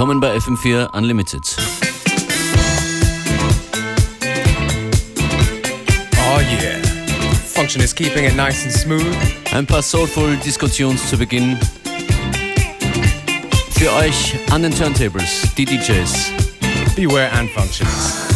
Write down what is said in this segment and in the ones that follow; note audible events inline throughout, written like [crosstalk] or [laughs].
Willkommen bei FM4 Unlimited. Oh yeah. Function is keeping it nice and smooth. Ein paar soulful Diskussions zu Beginn. Für euch an den Turntables, die DJs. Beware and Functions.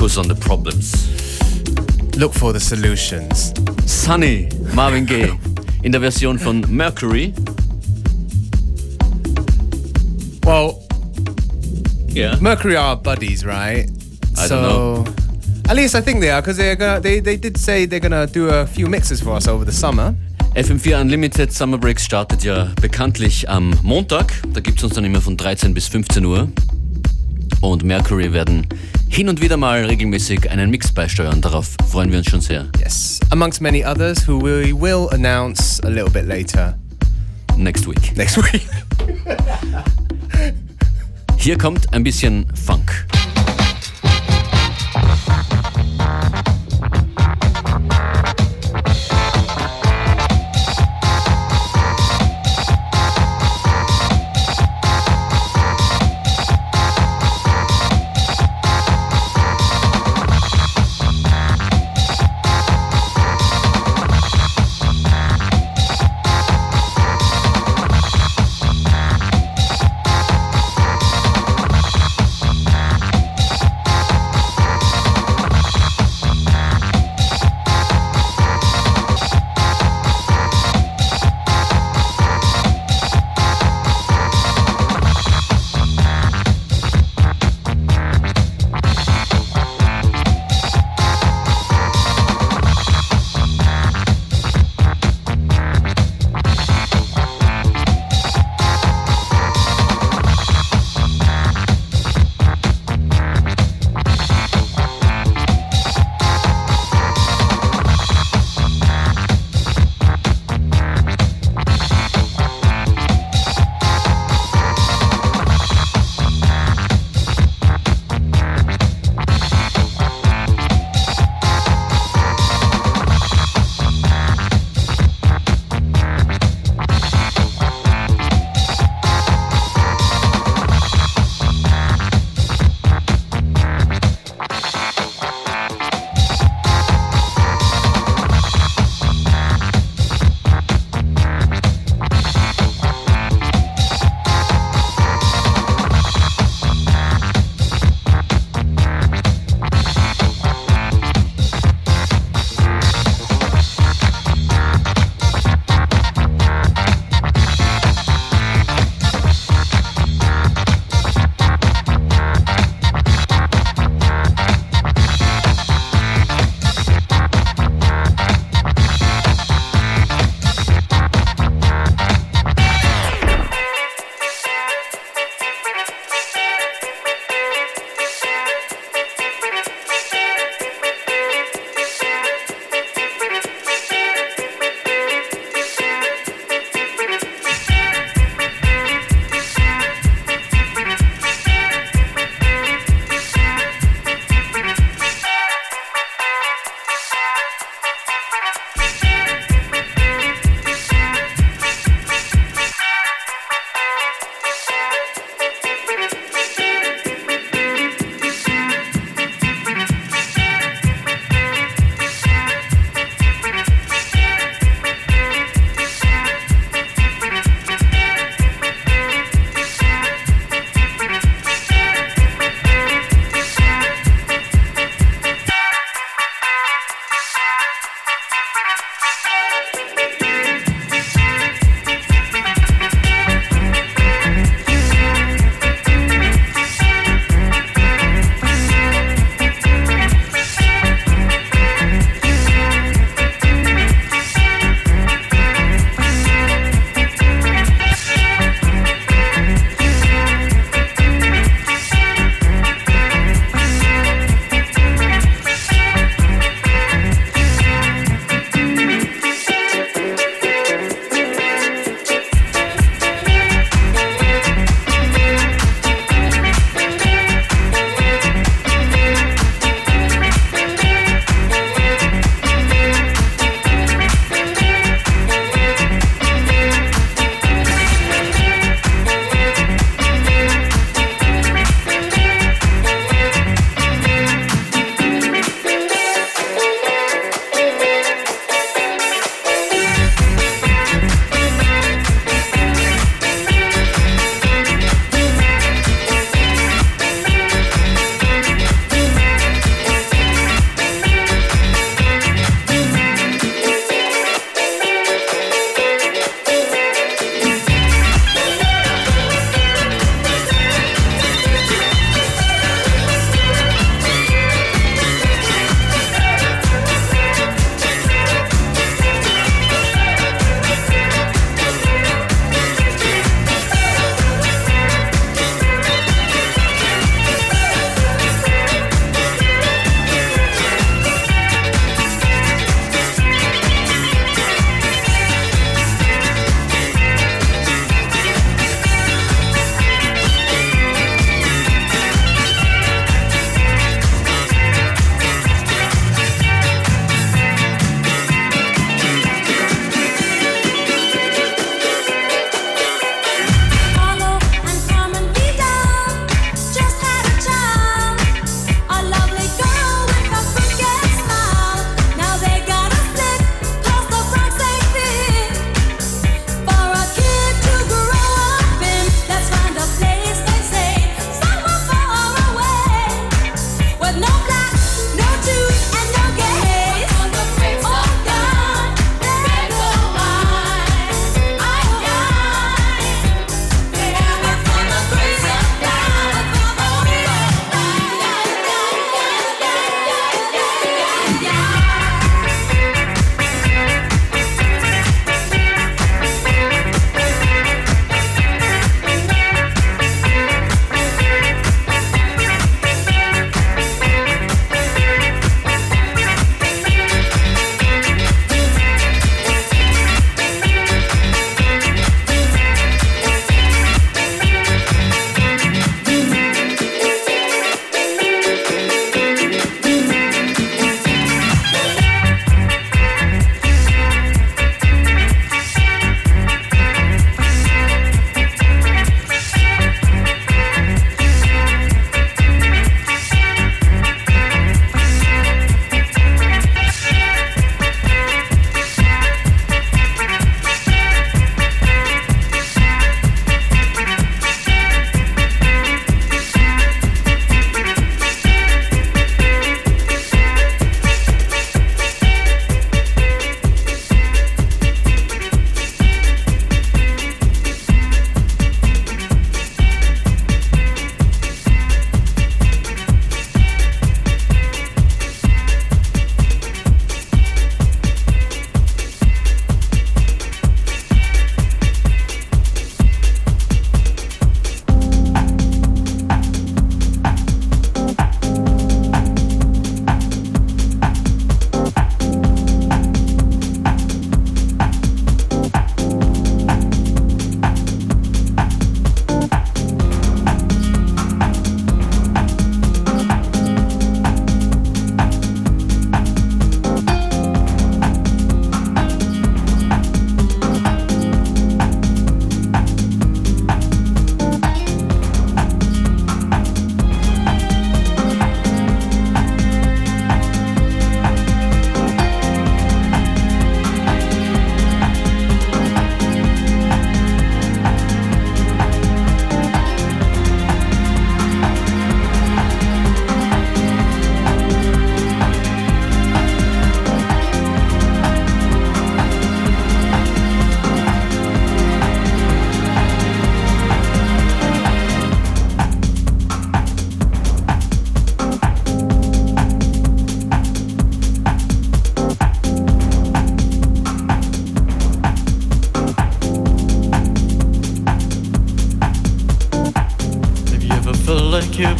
Focus on the problems. Look for the solutions. Sunny, Marvin Gaye. [laughs] In der Version von Mercury. Well, Ja. Mercury are buddies, right? I so, don't know. At least I think they are, because they they did say they're gonna do a few mixes for us over the summer. FM4 Unlimited Summer Breaks startet ja bekanntlich am Montag. Da gibt es uns dann immer von 13 bis 15 Uhr. Und Mercury werden hin und wieder mal regelmäßig einen Mix beisteuern. Darauf freuen wir uns schon sehr. Yes, amongst many others who we will announce a little bit later Next week. next week. Hier kommt ein bisschen Funk.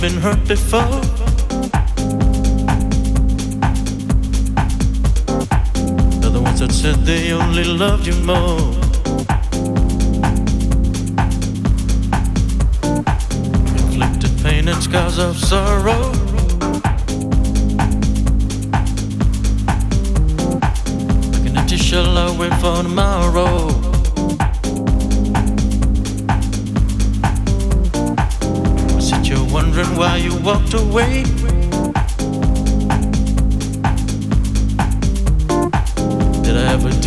Been hurt before.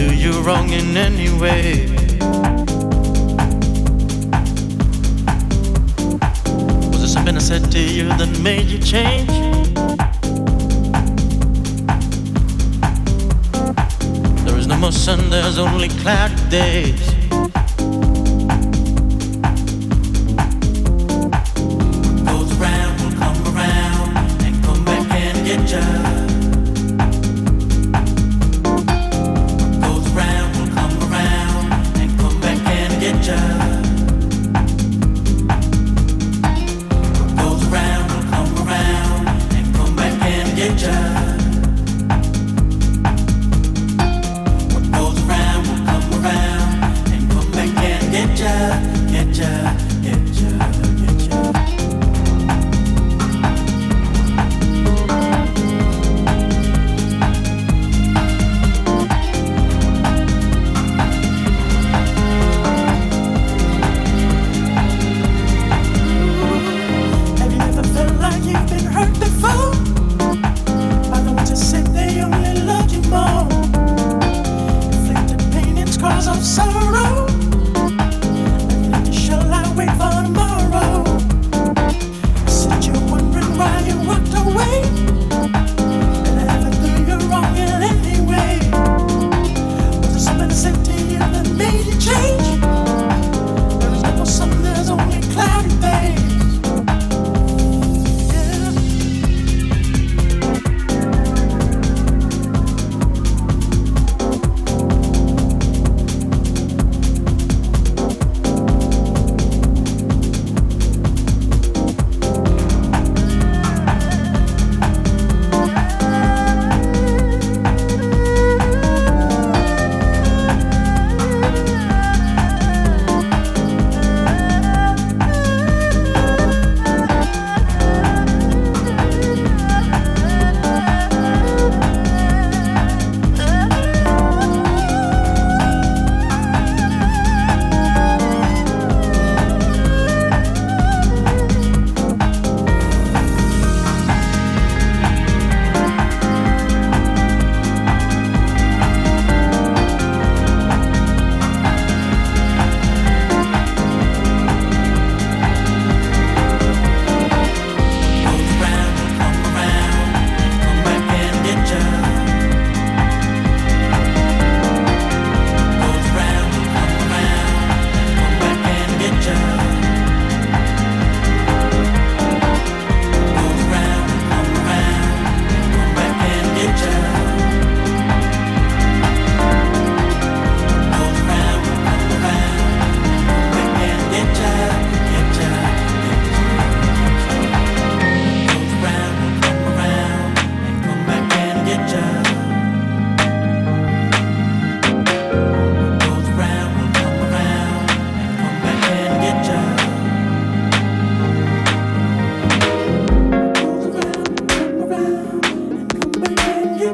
Do you wrong in any way? Was there something I said to you that made you change? There is no more sun, there's only cloudy days.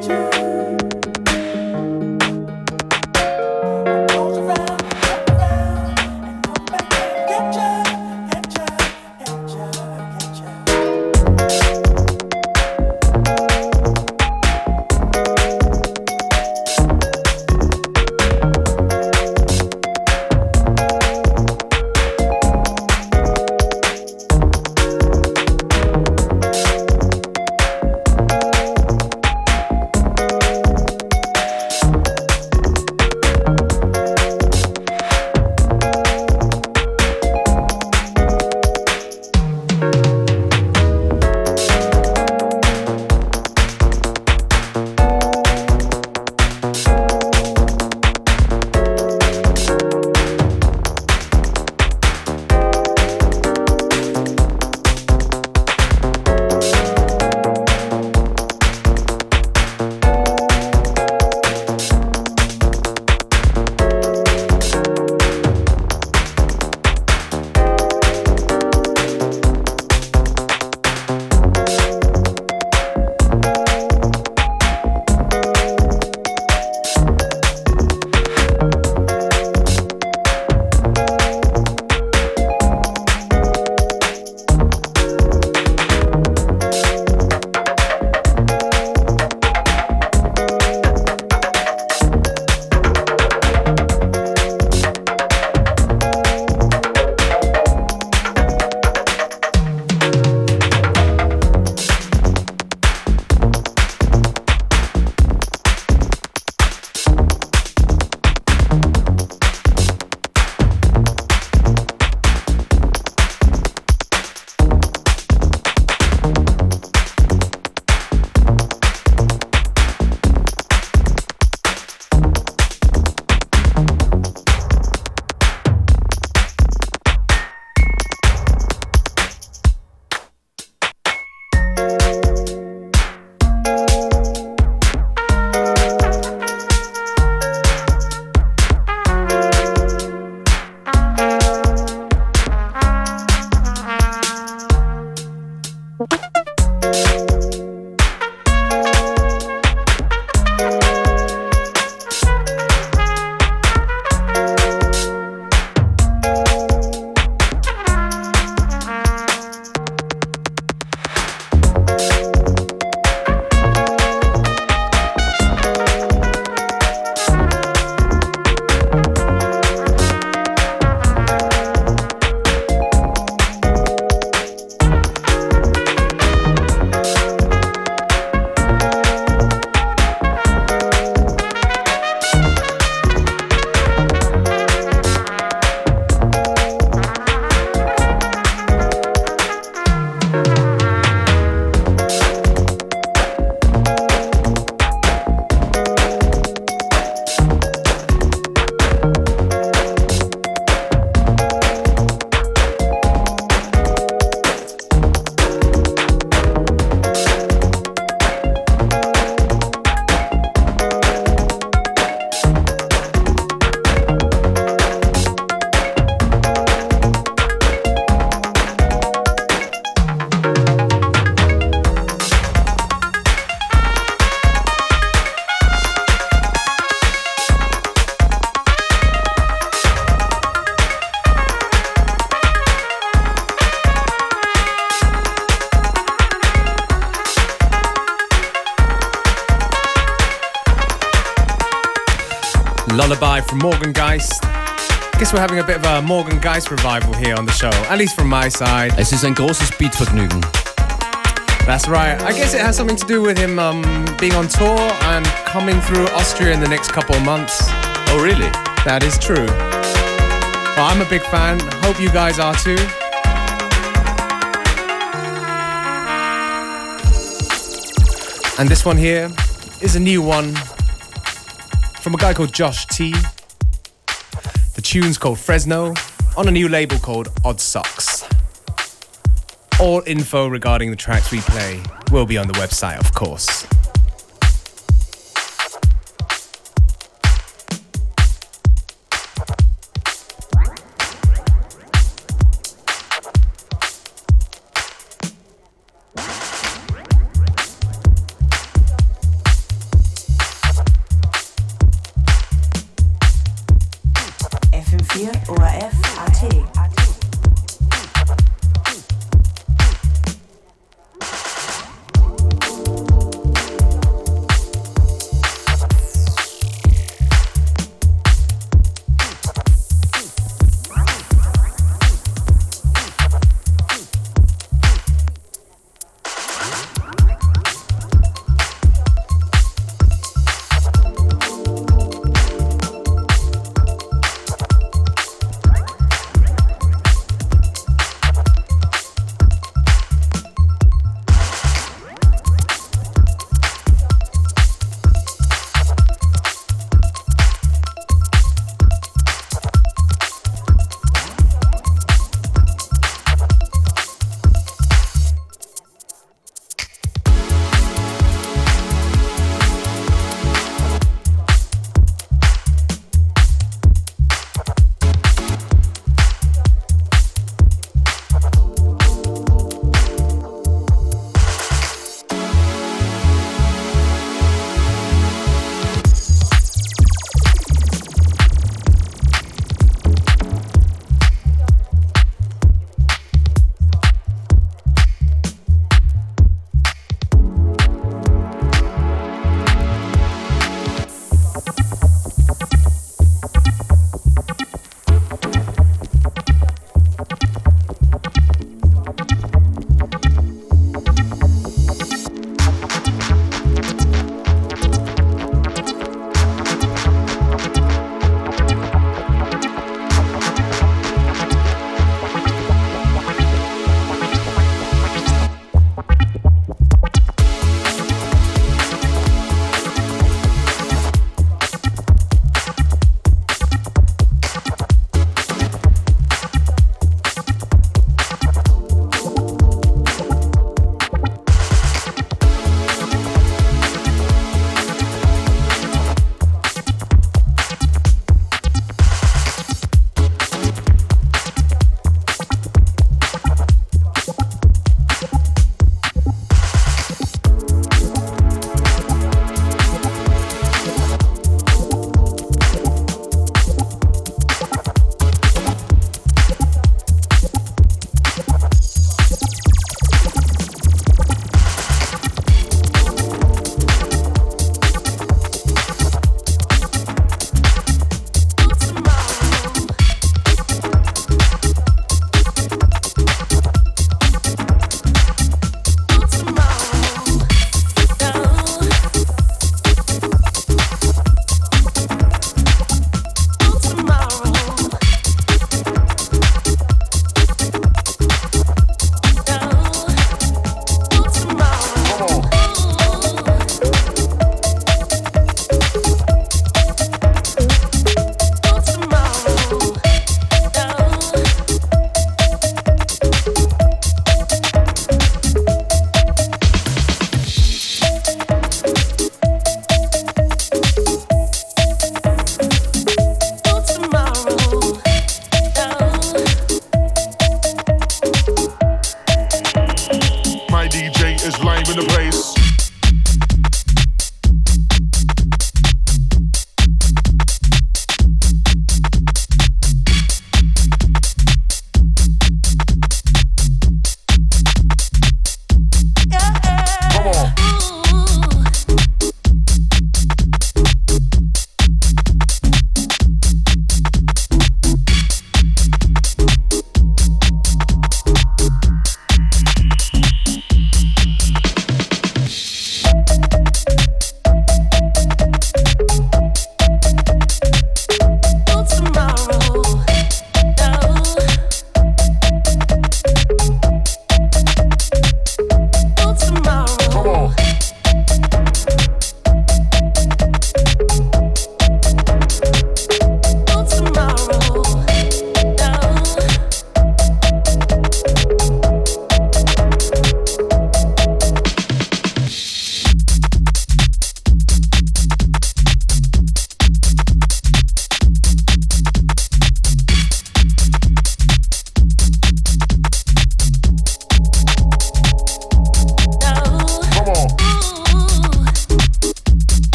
picture. Having a bit of a Morgan Geist revival here on the show, at least from my side. Es ist ein großes Beatvergnügen. That's right. I guess it has something to do with him um, being on tour and coming through Austria in the next couple of months. Oh, really? That is true. Well, I'm a big fan. Hope you guys are too. And this one here is a new one from a guy called Josh T. Tune's called Fresno on a new label called Odd Socks. All info regarding the tracks we play will be on the website, of course.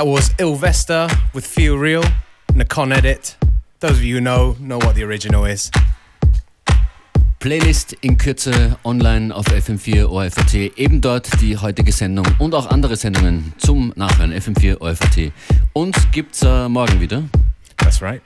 That was Ilvesta with Feel Real and a Con Edit. Those of you who know, know what the original is. Playlist in Kürze online auf FM4 ORFAT. Eben dort die heutige Sendung und auch andere Sendungen zum Nachhören. FM4 ORFAT. Und gibt's äh, morgen wieder. That's right.